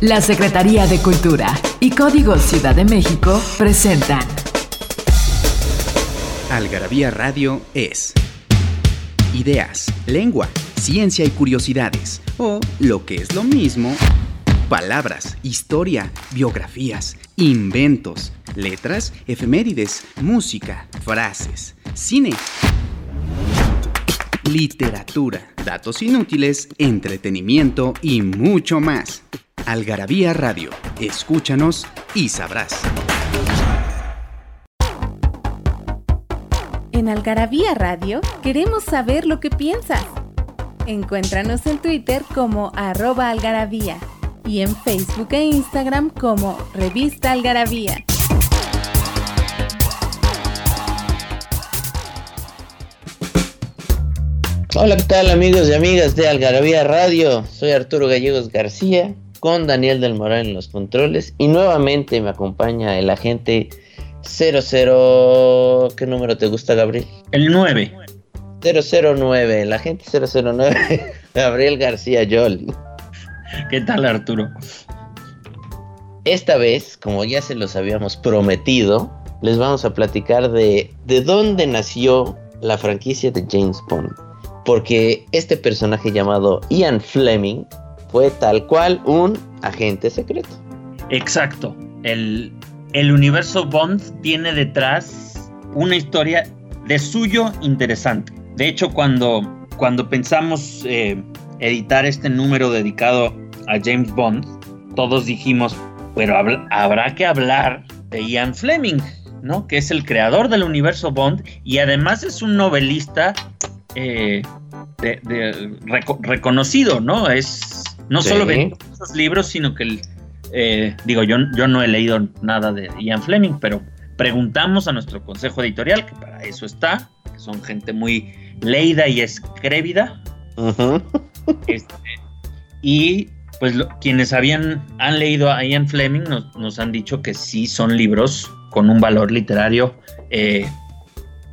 La Secretaría de Cultura y Código Ciudad de México presentan. Algarabía Radio es. Ideas, lengua, ciencia y curiosidades, o lo que es lo mismo, palabras, historia, biografías, inventos, letras, efemérides, música, frases, cine, literatura, datos inútiles, entretenimiento y mucho más. Algarabía Radio, escúchanos y sabrás. En Algarabía Radio queremos saber lo que piensas. Encuéntranos en Twitter como arroba algarabía y en Facebook e Instagram como revista algarabía. Hola, ¿qué tal amigos y amigas de Algarabía Radio? Soy Arturo Gallegos García con Daniel del Moral en los controles y nuevamente me acompaña el agente 00... ¿Qué número te gusta, Gabriel? El 9. 009, el agente 009, Gabriel García Yol. ¿Qué tal, Arturo? Esta vez, como ya se los habíamos prometido, les vamos a platicar de de dónde nació la franquicia de James Bond porque este personaje llamado Ian Fleming fue tal cual un agente secreto. Exacto. El, universo Bond tiene detrás una historia de suyo interesante. De hecho, cuando, cuando pensamos eh, editar este número dedicado a James Bond, todos dijimos, pero habrá que hablar de Ian Fleming, ¿no? Que es el creador del universo Bond y además es un novelista eh, reconocido, ¿no? Es no solo vendió esos libros, sino que, eh, digo, yo, yo no he leído nada de Ian Fleming, pero preguntamos a nuestro consejo editorial, que para eso está, que son gente muy leída y escrévida. Este, y pues quienes habían han leído a Ian Fleming nos, nos, han dicho que sí son libros con un valor literario eh,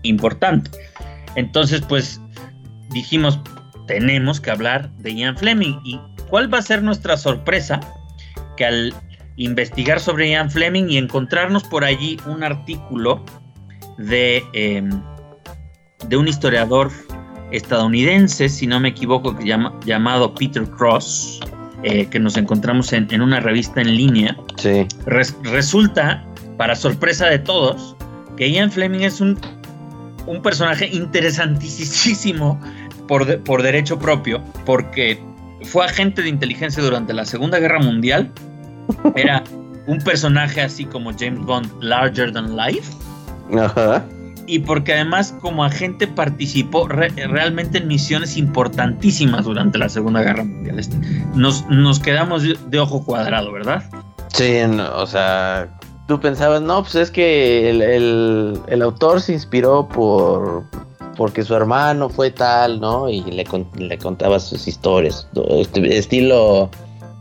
importante. Entonces, pues dijimos, tenemos que hablar de Ian Fleming. ¿Y cuál va a ser nuestra sorpresa? Que al investigar sobre Ian Fleming y encontrarnos por allí un artículo de, em, de un historiador estadounidense, si no me equivoco, que llama, llamado Peter Cross, eh, que nos encontramos en, una revista en línea. Sí. resulta, para sorpresa de todos, que Ian Fleming es un, un personaje interesantísimo por, derecho propio, porque fue agente de inteligencia durante la Segunda Guerra Mundial. Era un personaje así como James Bond, larger than life. Ajá. Y porque además como agente participó realmente en misiones importantísimas durante la Segunda Guerra Mundial. Este, nos, nos quedamos de, ojo cuadrado, ¿verdad? Sí, o sea, tú pensabas, no, pues es que el, el autor se inspiró por porque su hermano fue tal, ¿no? Y le, le contaba sus historias, este, estilo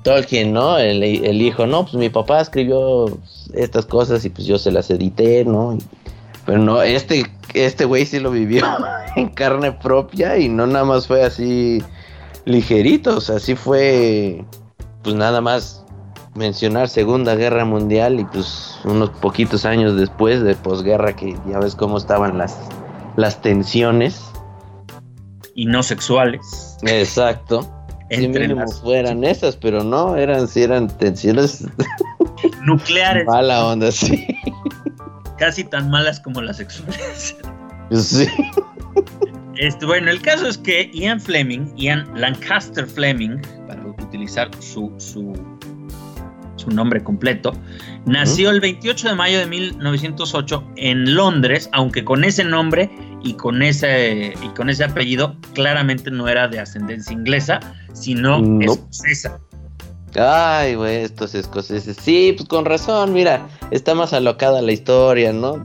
Tolkien, ¿no? El, hijo, no, pues mi papá escribió estas cosas y pues yo se las edité, ¿no? Pero no, este este güey sí lo vivió en carne propia y no nada más fue así ligerito, o sea, sí fue pues nada más mencionar Segunda Guerra Mundial y pues unos poquitos años después de posguerra que ya ves cómo estaban las las tensiones. Y no sexuales. Exacto. Entre si fueran esas, pero no, eran, si eran tensiones nucleares. Mala onda, sí. Casi tan malas como las sexuales. Sí. Este, bueno, el caso es que Ian Fleming, Ian Lancaster Fleming, para utilizar su, su su nombre completo, nació el 28 de mayo de 1908 en Londres, aunque con ese nombre y con ese, y con ese apellido claramente no era de ascendencia inglesa, sino escocesa. Ay, güey, estos escoceses. Sí, pues con razón, mira, está más alocada la historia, ¿no?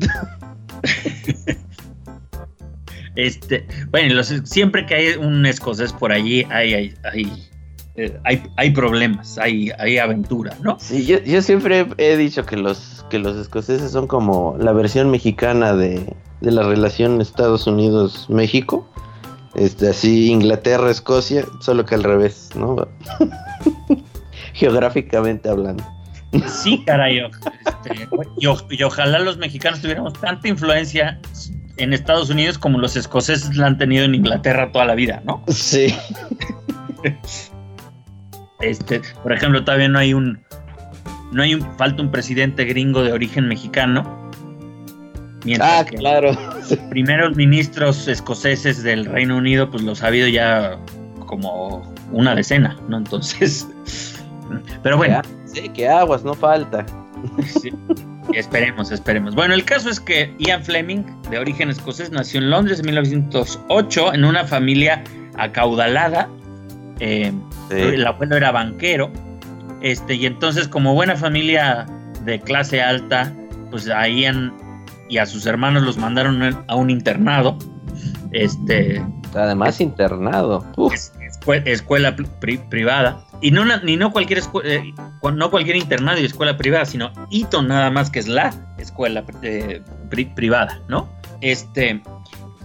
este, bueno, siempre que hay un escocés por allí, hay, hay, hay eh, hay, hay, problemas, hay, hay aventura, ¿no? Sí, yo, yo, siempre he dicho que los, que los escoceses son como la versión mexicana de, de la relación Estados Unidos-México. Este, así Inglaterra-Escocia, solo que al revés, ¿no? geográficamente hablando. Sí, caray. Este, y, ojalá los mexicanos tuviéramos tanta influencia en Estados Unidos como los escoceses la han tenido en Inglaterra toda la vida, ¿no? Sí. Este, por ejemplo, todavía no hay un, no hay un, falta un presidente gringo de origen mexicano. ah, claro. Primeros ministros escoceses del Reino Unido, pues los ha habido ya como una decena, ¿no? Entonces, pero bueno. Sí, que aguas, no falta. esperemos, esperemos. Bueno, el caso es que Ian Fleming, de origen escocés, nació en Londres en 1908 en una familia acaudalada. Eh, el abuelo era banquero. Este, y entonces, como buena familia de clase alta, pues a Ian y a sus hermanos los mandaron a un internado. Este. Además, internado. escuela privada. Y no, ni no cualquier eh, no cualquier internado y escuela privada, sino Eton nada más, que es la escuela eh, privada, ¿no? Este,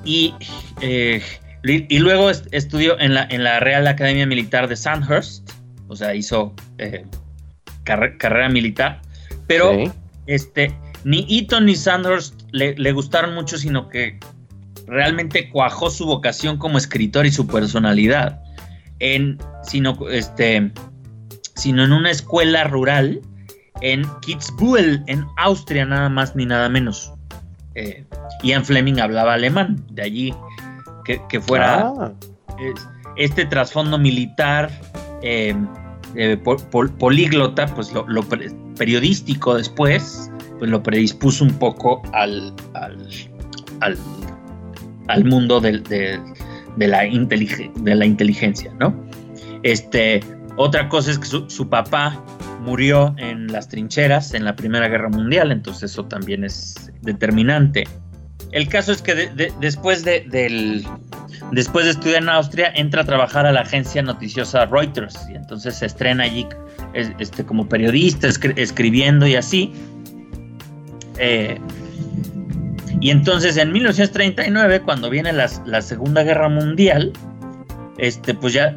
y, eh, y luego estudió en la, en la Real Academia Militar de Sandhurst, o sea, hizo carrera militar, pero este, ni Eton ni Sandhurst le, le gustaron mucho, sino que realmente cuajó su vocación como escritor y su personalidad en, sino, este, sino en una escuela rural en Kitzbühel, en Austria, nada más ni nada menos. Eh, Ian Fleming hablaba alemán, de allí que, fuera ah. este trasfondo militar, eh, eh, políglota, pues lo, periodístico después, pues lo predispuso un poco al, al, al, mundo del, de la, de la inteligencia, ¿no? Este, otra cosa es que su, papá murió en las trincheras en la Primera Guerra Mundial, entonces eso también es determinante. El caso es que después, de, del, después de estudiar en Austria, entra a trabajar a la agencia noticiosa Reuters y entonces se estrena allí este, como periodista, escribiendo y así. Eh, y entonces en 1939, cuando viene la, Segunda Guerra Mundial, este, pues ya,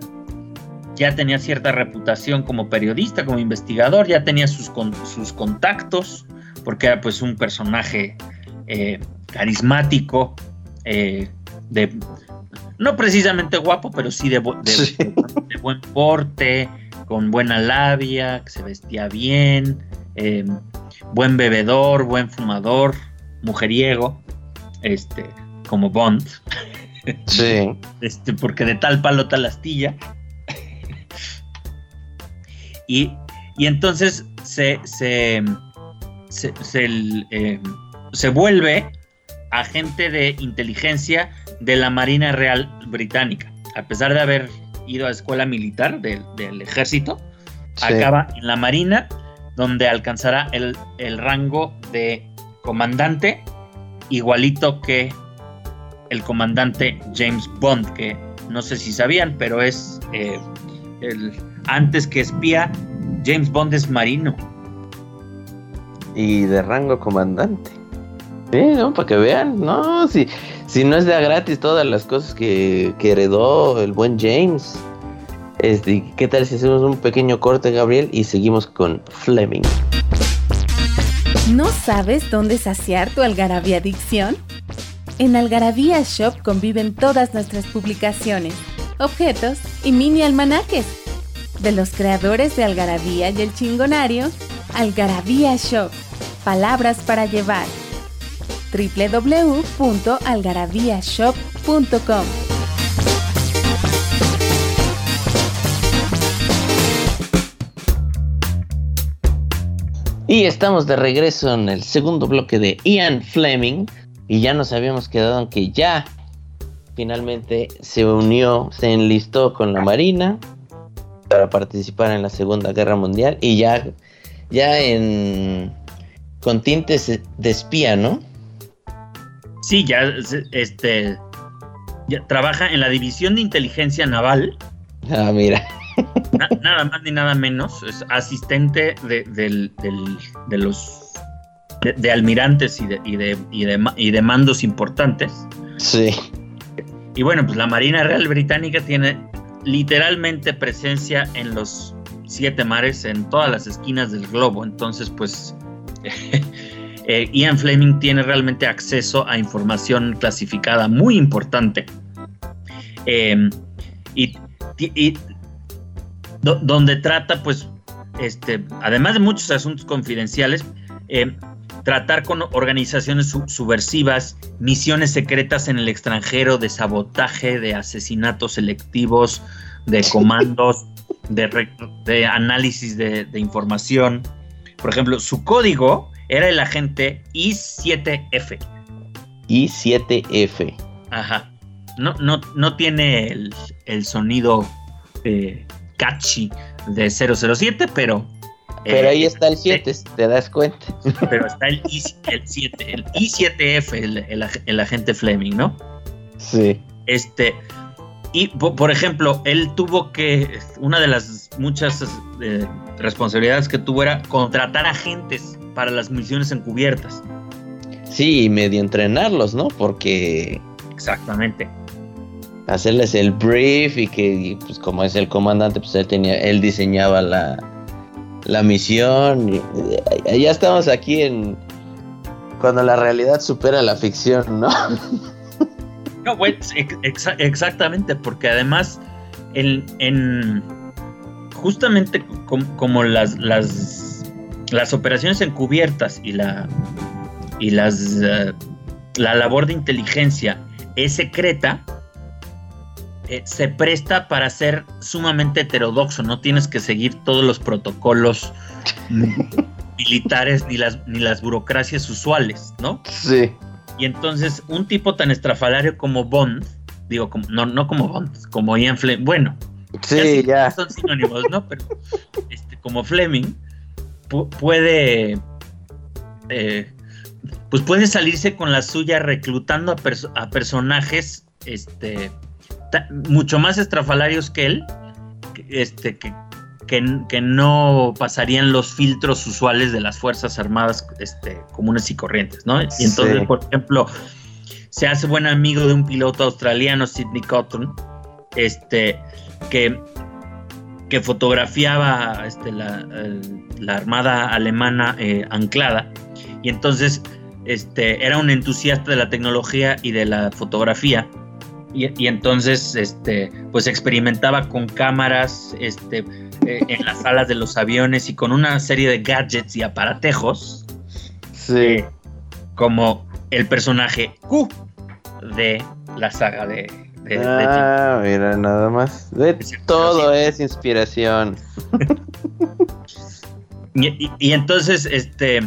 ya tenía cierta reputación como periodista, como investigador, ya tenía sus, sus contactos, porque era pues un personaje eh, carismático, eh, de, no precisamente guapo, pero sí de, de, buen porte, con buena labia, que se vestía bien, eh, buen bebedor, buen fumador mujeriego, este, como Bond. Sí. Este, porque de tal palo tal astilla. y, y, entonces se, se, se, eh, se, vuelve agente de inteligencia de la Marina Real Británica. A pesar de haber ido a escuela militar del, ejército, acaba en la Marina, donde alcanzará el, el rango de comandante, igualito que el comandante James Bond, que no sé si sabían, pero es eh, el antes que espía, James Bond es marino. Y de rango comandante. Sí, ¿no? Para que vean, no, si, si no es de gratis todas las cosas que, que heredó el buen James. Este, ¿Qué tal si hacemos un pequeño corte, Gabriel, y seguimos con Fleming? ¿No sabes dónde saciar tu algarabía adicción? En Algarabía Shop conviven todas nuestras publicaciones, objetos y mini almanaques. De los creadores de Algarabía y el Chingonario, Algarabía Shop, palabras para llevar. www.algarabíashop.com Y estamos de regreso en el segundo bloque de Ian Fleming. Y ya nos habíamos quedado en que ya finalmente se unió, se enlistó con la Marina para participar en la Segunda Guerra Mundial. Y ya, ya en con tintes de espía, ¿no? Sí, ya este trabaja en la división de inteligencia naval. Ah, mira nada más ni nada menos, es asistente de, los de, almirantes y de, y, y, de, mandos importantes. Sí. Y bueno, pues la Marina Real Británica tiene literalmente presencia en los siete mares en todas las esquinas del globo. Entonces, pues eh, Ian Fleming tiene realmente acceso a información clasificada muy importante. Em, y, donde trata, pues, este, además de muchos asuntos confidenciales, em, tratar con organizaciones subversivas, misiones secretas en el extranjero de sabotaje, de asesinatos selectivos, de comandos, de, análisis de, información. Por ejemplo, su código era el agente I7F. I7F. Ajá. No, no, no tiene el, sonido eh, catchy de 007, pero... Pero ahí eh, está el 7, eh, te das cuenta. Pero está el, I, 7, el I7F, el, el agente Fleming, ¿no? Sí. Este, y, por ejemplo, él tuvo que, una de las muchas eh, responsabilidades que tuvo era contratar agentes para las misiones encubiertas. Sí, y medio entrenarlos, ¿no? Porque... Exactamente. Hacerles el brief y que, pues como es el comandante, pues él, tenía, él diseñaba la, la misión. Y, ya estamos aquí en... Cuando la realidad supera la ficción, ¿no? No, exactamente, porque además en, justamente como las, las, las operaciones encubiertas y la y las eh, la labor de inteligencia es secreta, eh, se presta para ser sumamente heterodoxo, no tienes que seguir todos los protocolos militares ni las, ni las burocracias usuales, ¿no? Sí. Y entonces un tipo tan estrafalario como Bond, digo, no, no como Bond, como Ian Fleming, bueno, sí, ya, son sinónimos, ¿no? Pero este, como Fleming puede, eh, pues puede salirse con la suya reclutando a, a personajes, este, mucho más estrafalarios que él, este, que, que, no pasarían los filtros usuales de las Fuerzas Armadas este, comunes y corrientes, ¿no? Y entonces, por ejemplo, se hace buen amigo de un piloto australiano, Sidney Cotton, este, que, que fotografiaba este, la, armada alemana eh, anclada, y entonces este, era un entusiasta de la tecnología y de la fotografía. Y, entonces, este, pues experimentaba con cámaras, este, eh, en las salas de los aviones y con una serie de gadgets y aparatejos. Sí. Eh, como el personaje Q de la saga de. ah, mira, nada más. todo es inspiración. y, entonces, este.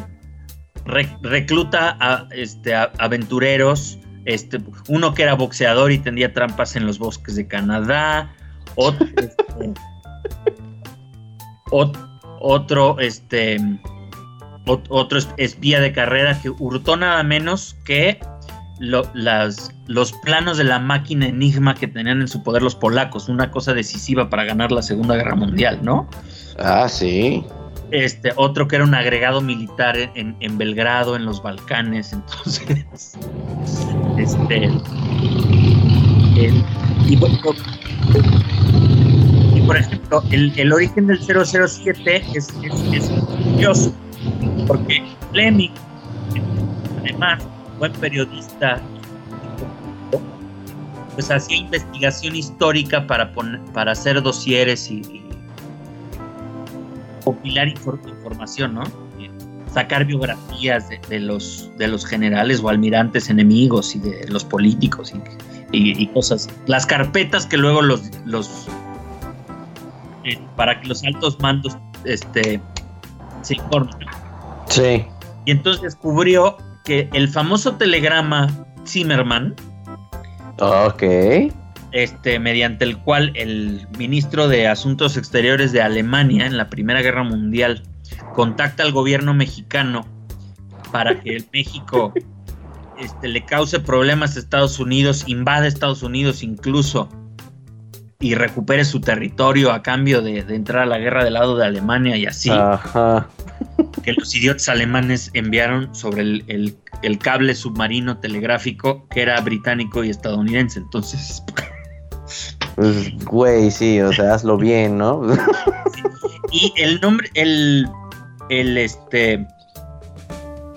recluta a este, aventureros. Este, uno que era boxeador y tendía trampas en los bosques de Canadá. Otro, este, otro, este, otro espía de carrera que hurtó nada menos que las, los planos de la máquina Enigma que tenían en su poder los polacos, una cosa decisiva para ganar la Segunda Guerra Mundial, ¿no? Ah, sí. Este, otro que era un agregado militar en, Belgrado, en los Balcanes, entonces, este, y, por ejemplo, el, origen del 007 es, curioso, porque Fleming, además, buen periodista, pues hacía investigación histórica para, para hacer dosieres y, y compilar información, ¿no? Sacar biografías de, los, de los generales o almirantes enemigos y de los políticos y, y cosas. Las carpetas que luego los, los para que los altos mandos este, se informen. Sí. Y entonces descubrió que el famoso telegrama Zimmerman, ok, este, mediante el cual el ministro de Asuntos Exteriores de Alemania en la Primera Guerra Mundial contacta al gobierno mexicano para que el México este, le cause problemas a Estados Unidos, invade Estados Unidos incluso y recupere su territorio a cambio de, entrar a la guerra del lado de Alemania y así. Ajá. Que los idiotas alemanes enviaron sobre el, cable submarino telegráfico que era británico y estadounidense. Entonces. Pues, güey, sí, o sea, hazlo bien, ¿no? Y el nombre, el, el este,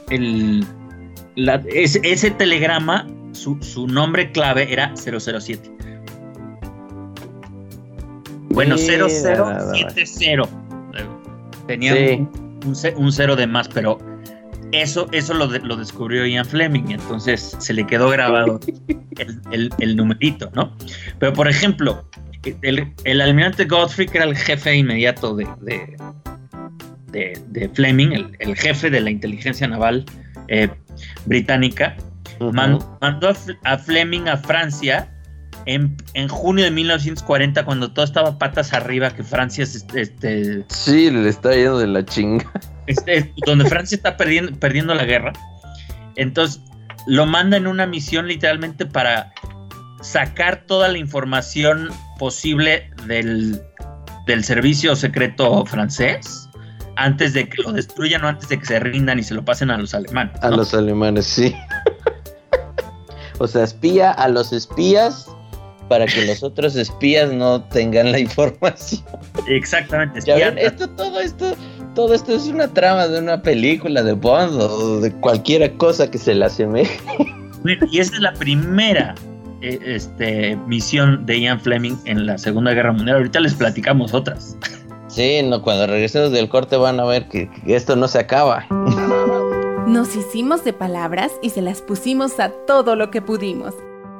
el, la- ese, ese telegrama, su, su nombre clave era 007. Bueno. 0070. Tenía Sí. un, un ce- un cero de más, pero eso, eso lo, de- lo descubrió Ian Fleming, entonces se le quedó grabado el, el- el numerito, ¿no? Pero por ejemplo, el, el almirante Godfrey, que era el jefe inmediato de, de, de- de Fleming, el, el jefe de la inteligencia naval eh, británica, man- mandó a Fleming a Francia en, en junio de 1940, cuando todo estaba patas arriba, que Francia es este, Sí, le está yendo de la chinga. este, donde Francia está perdiendo, perdiendo la guerra. Entonces lo manda en una misión literalmente para sacar toda la información posible del, del servicio secreto francés antes de que lo destruyan o antes de que se rindan y se lo pasen a los alemanes. A los alemanes, sí. o sea, espía a los espías para que los otros espías no tengan la información. Exactamente. Ya espía- ven, esto, todo esto, todo esto es una trama de una película de Bond o de cualquier cosa que se le asemeje. Bueno, y esa es la primera eh, este, misión de Ian Fleming en la Segunda Guerra Mundial. Ahorita les platicamos otras. Sí, no, cuando regresemos del corte van a ver que, que esto no se acaba. Nos hicimos de palabras y se las pusimos a todo lo que pudimos.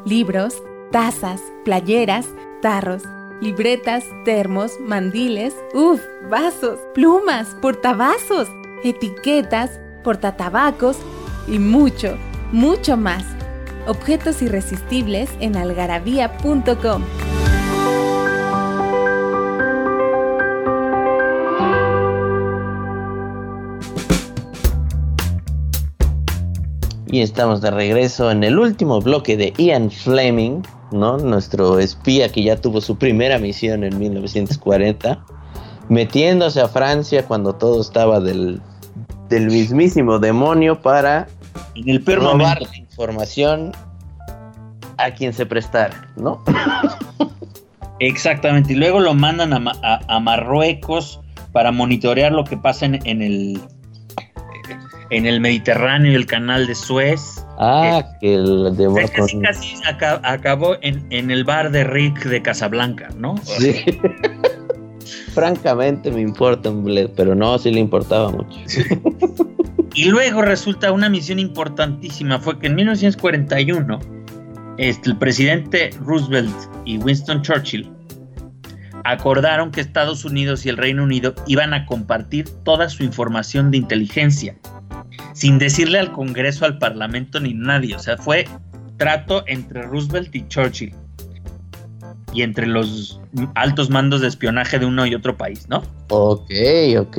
Libros, tazas, playeras, tarros, libretas, termos, mandiles, uff, vasos, plumas, portavasos, etiquetas, portatabacos y mucho, mucho más. Objetos irresistibles en algarabía.com. Y estamos de regreso en el último bloque de Ian Fleming, ¿no? Nuestro espía que ya tuvo su primera misión en 1940, metiéndose a Francia cuando todo estaba del, del mismísimo demonio para En el robar momento. la información a quien se prestara, ¿no? Exactamente. Y luego lo mandan a, a- a Marruecos para monitorear lo que pasa en, en el en el Mediterráneo y el canal de Suez. Ah, que el O de sea, casi, casi aca- acabó en, en el bar de Rick de Casablanca, ¿no? Sí. Francamente me importa un bled, pero no, sí le importaba mucho. Y luego resulta una misión importantísima, fue que en 1941 este, el presidente Roosevelt y Winston Churchill acordaron que Estados Unidos y el Reino Unido iban a compartir toda su información de inteligencia, sin decirle al Congreso, al Parlamento ni nadie. O sea, fue trato entre Roosevelt y Churchill y entre los altos mandos de espionaje de uno y otro país, ¿no? Ok, ok.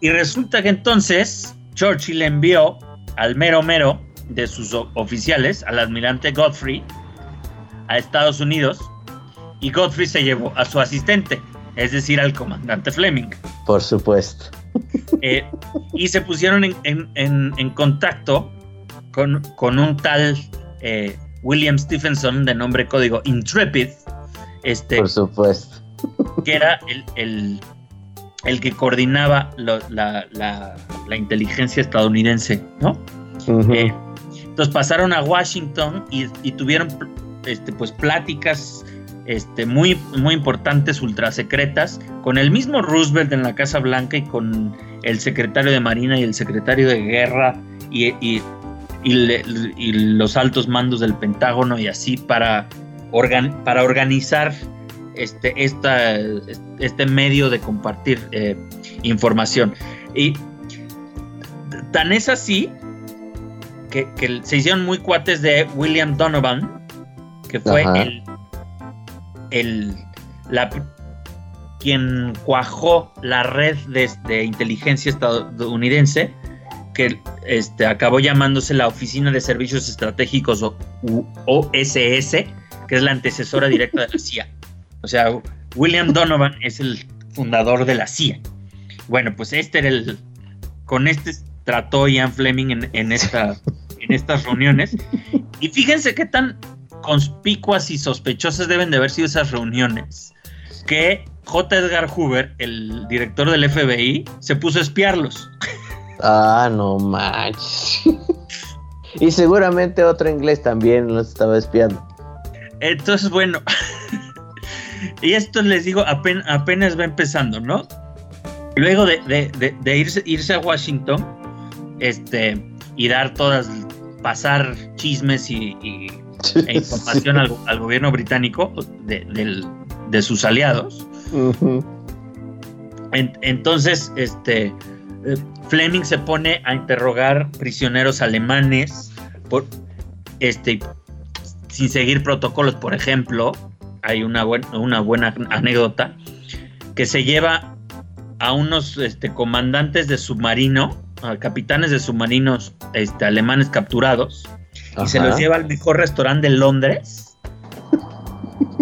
Y resulta que entonces Churchill envió al mero mero de sus oficiales, al almirante Godfrey, a Estados Unidos, y Godfrey se llevó a su asistente, es decir, al comandante Fleming. Por supuesto. Eh, y se pusieron en, en- en- en contacto con, con un tal eh, William Stephenson, de nombre código Intrepid, este, Por supuesto. que era el, el- el que coordinaba lo- la, la- la inteligencia estadounidense, ¿no? Eh, entonces pasaron a Washington y, y tuvieron este, pues pláticas este, muy, muy importantes, ultra secretas, con el mismo Roosevelt en la Casa Blanca y con el secretario de Marina y el secretario de Guerra y, y- y le- y los altos mandos del Pentágono y así para, organ- para organizar este, esta, este medio de compartir eh, información. Y tan es así que, que se hicieron muy cuates de William Donovan, que fue el, el la, quien cuajó la red de, de inteligencia estadounidense, que este, acabó llamándose la Oficina de Servicios Estratégicos o OSS, que es la antecesora directa de la CIA. O sea, William Donovan es el fundador de la CIA. Bueno, pues este era el. Con este trató Ian Fleming en, en esta, en estas reuniones. Y fíjense qué tan conspicuas y sospechosas deben de haber sido esas reuniones. Que J. Edgar Hoover, el director del FBI, se puso a espiarlos. Ah, no manches. y seguramente otro inglés también los estaba espiando. Entonces, bueno, y esto les digo, apenas, va empezando, ¿no? Luego de, irse, irse, a Washington, este, y dar todas, pasar chismes y, e información al, gobierno británico de, sus aliados. Entonces, este, eh, Fleming se pone a interrogar prisioneros alemanes por, este, sin seguir protocolos, por ejemplo, hay una, una buena anécdota, que se lleva a unos este, comandantes de submarino, a capitanes de submarinos este, alemanes capturados, y se los lleva al mejor restaurante de Londres.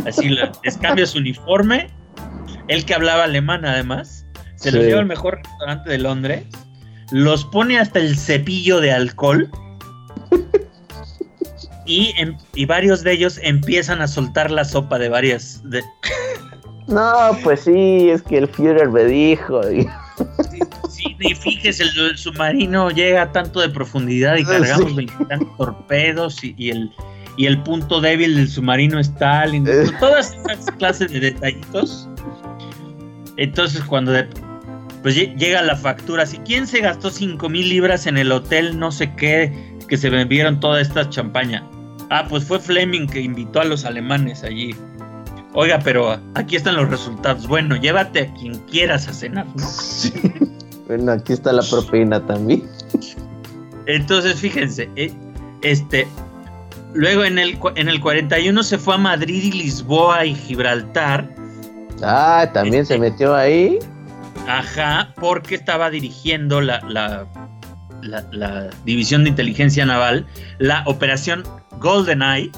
Así les cambia su uniforme, él que hablaba alemán además, se los lleva al mejor restaurante de Londres, los pone hasta el cepillo de alcohol Em, y, varios de ellos empiezan a soltar la sopa de varias. De... No, pues sí, es que el Führer me dijo. Sí, y fíjese, el, submarino llega a tanto de profundidad y cargamos sí. torpedos y, el, y el punto débil del submarino es tal. todas esas clases de detallitos. Entonces, cuando pues llega la factura, si quién se gastó 5 mil libras en el hotel, no sé qué, que se bebieron toda esta champaña. Ah, pues fue Fleming que invitó a los alemanes allí. Oiga, pero aquí están los resultados. Bueno, llévate a quien quieras a cenar, ¿no? Sí. Bueno, aquí está la propina también. Entonces, fíjense, eh, este, luego en el, en el 41 se fue a Madrid y Lisboa y Gibraltar. Ah, también se este, metió ahí. Ajá, porque estaba dirigiendo la, la, la División de Inteligencia Naval, la operación GoldenEye.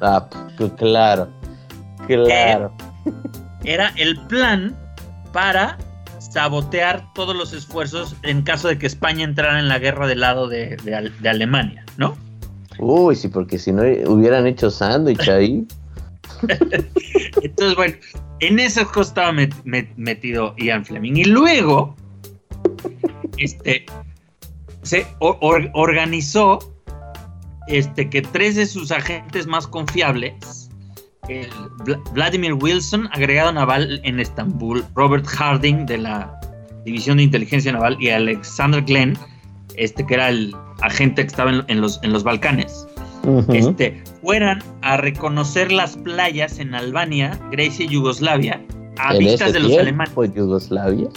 Ah, pues claro, claro. Era el plan para sabotear todos los esfuerzos en caso de que España entrara en la guerra del lado de, Alemania, ¿no? Uy, sí, porque si no hubieran hecho sándwich ahí. Entonces, bueno, en cosa estaba metido Ian Fleming. Y luego, este, se organizó este, que tres de sus agentes más confiables, Vladimir Wilson, agregado naval en Estambul, Robert Harding de la División de Inteligencia Naval y Alexander Glenn, este que era el agente que estaba en, los, en los Balcanes, este, fueran a reconocer las playas en Albania, Grecia y Yugoslavia a vistas de los alemanes. Yugoslavia?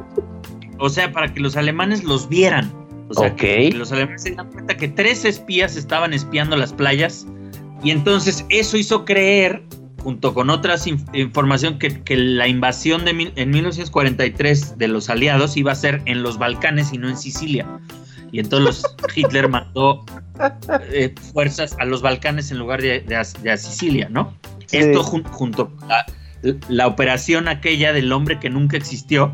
o sea, para que los alemanes los vieran. O sea, que los alemanes se dan cuenta que tres espías estaban espiando las playas y entonces eso hizo creer, junto con otras información, que, la invasión de en 1943 de los aliados iba a ser en los Balcanes y no en Sicilia. Y entonces Hitler mandó eh, fuerzas a los Balcanes en lugar de, a, Sicilia, ¿no? Esto junto con la, la operación aquella del hombre que nunca existió,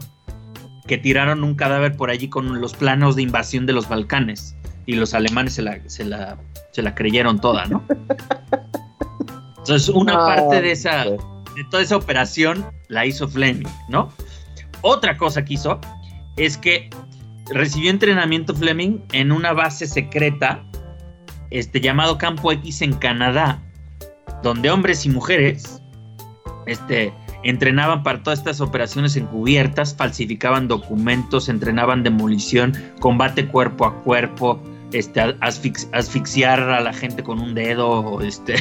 que tiraron un cadáver por allí con los planos de invasión de los Balcanes y los alemanes se la, se la, se la creyeron toda, ¿no? Entonces, una parte de esa, de toda esa operación la hizo Fleming, ¿no? Otra cosa que hizo es que recibió entrenamiento Fleming en una base secreta este, llamado Campo X en Canadá, donde hombres y mujeres este, entrenaban para todas estas operaciones encubiertas, falsificaban documentos, entrenaban demolición, combate cuerpo a cuerpo, este, asfixiar a la gente con un dedo, este,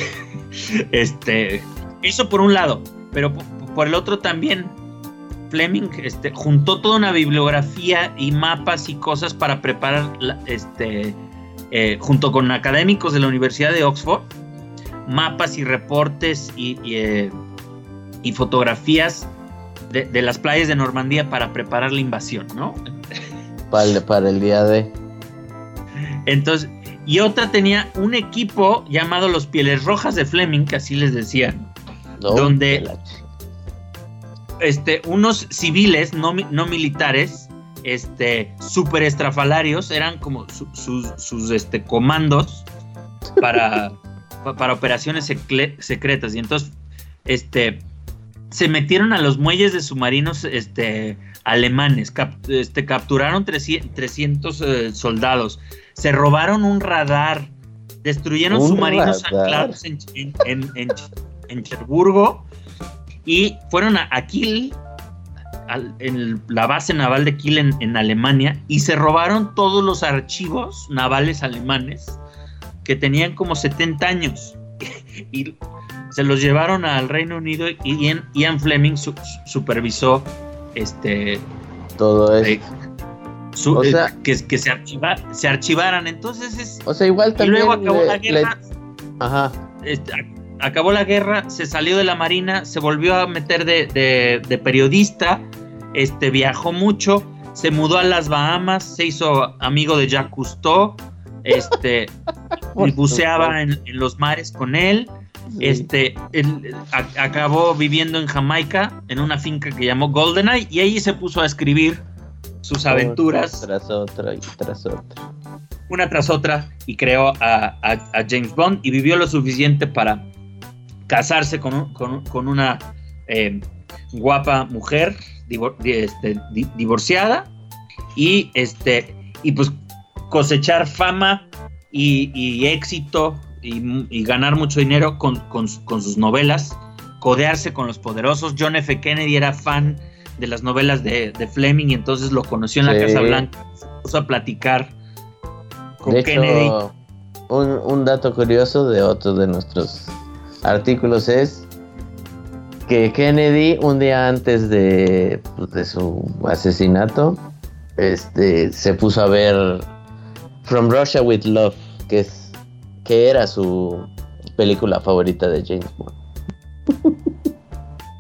este, eso por un lado, pero por el otro también Fleming este, juntó toda una bibliografía y mapas y cosas para preparar, este, eh, junto con académicos de la Universidad de Oxford, mapas y reportes y, eh, y fotografías de, las playas de Normandía para preparar la invasión, ¿no? Para, para el día de. Entonces, y otra tenía un equipo llamado los Pieles Rojas de Fleming, que así les decían, donde este, unos civiles no, no militares, este, super estrafalarios, eran como sus este, comandos para, para operaciones secretas. Y entonces, este, se metieron a los muelles de submarinos este, alemanes, este, capturaron 300, eh, soldados, se robaron un radar, destruyeron submarinos anclados en, en, Cherburgo y fueron a, Kiel, en la base naval de Kiel en, Alemania, y se robaron todos los archivos navales alemanes que tenían como 70 años. y se los llevaron al Reino Unido y Ian, Fleming supervisó este todo eso. o sea, que, que se, se archivaran. Entonces es. O sea, igual también. Y luego acabó la guerra. Ajá. Este, acabó la guerra, se salió de la marina, se volvió a meter de, de, periodista, este, viajó mucho, se mudó a las Bahamas, se hizo amigo de Jacques Cousteau, este, y buceaba en, los mares con él. Este, él, acabó viviendo en Jamaica, en una finca que llamó GoldenEye, y ahí se puso a escribir sus aventuras. tras otra y tras otra. Una tras otra, y creó a, James Bond, y vivió lo suficiente para casarse con, con, una eh, guapa mujer este, divorciada, y, este, y pues cosechar fama y éxito y, ganar mucho dinero con, sus novelas, codearse con los poderosos. John F. Kennedy era fan de las novelas de, Fleming y entonces lo conoció en la Casa Blanca, se puso a platicar con Kennedy. un, dato curioso de otro de nuestros artículos es que Kennedy un día antes de, pues, de su asesinato este se puso a ver From Russia with Love que es que era su película favorita de James Bond.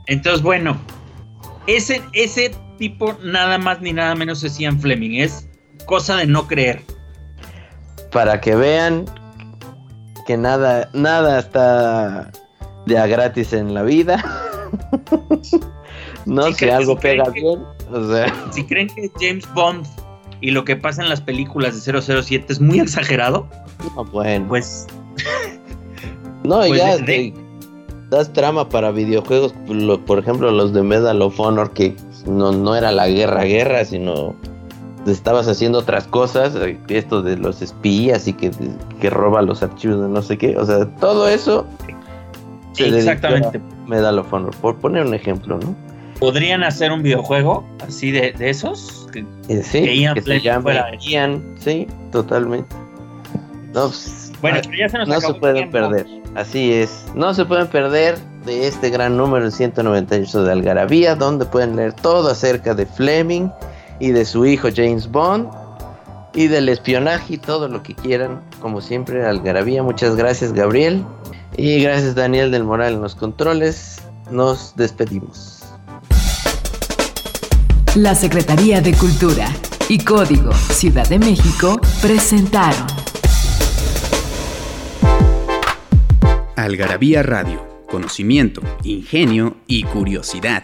Entonces, bueno, ese, ese tipo nada más ni nada menos es Ian Fleming, es cosa de no creer. Para que vean que nada, nada está de gratis en la vida. no sé, algo pega bien. Si creen que James Bond y lo que pasa en las películas de 007 es muy exagerado, no, bueno. Pues. no, pues ya. Das trama para videojuegos, por ejemplo, los de Medal of Honor, que no, no era la guerra, guerra, sino estabas haciendo otras cosas, eh, esto de los espías y que, que roba los archivos de no sé qué, o sea, todo eso. Exactamente. Medal of Honor, por poner un ejemplo, ¿no? ¿Podrían hacer un videojuego así de, de esos? Que, eh, sí, que, se llame Ian, sí, totalmente. No, pues, bueno, ya se, nos no se pueden perder. Así es. No se pueden perder de este gran número, el 198 de Algarabía, donde pueden leer todo acerca de Fleming y de su hijo James Bond y del espionaje y todo lo que quieran. Como siempre, Algarabía. Muchas gracias, Gabriel. Y gracias, Daniel del Moral en los controles. Nos despedimos. La Secretaría de Cultura y Código Ciudad de México presentaron. Algarabía Radio, conocimiento, ingenio y curiosidad.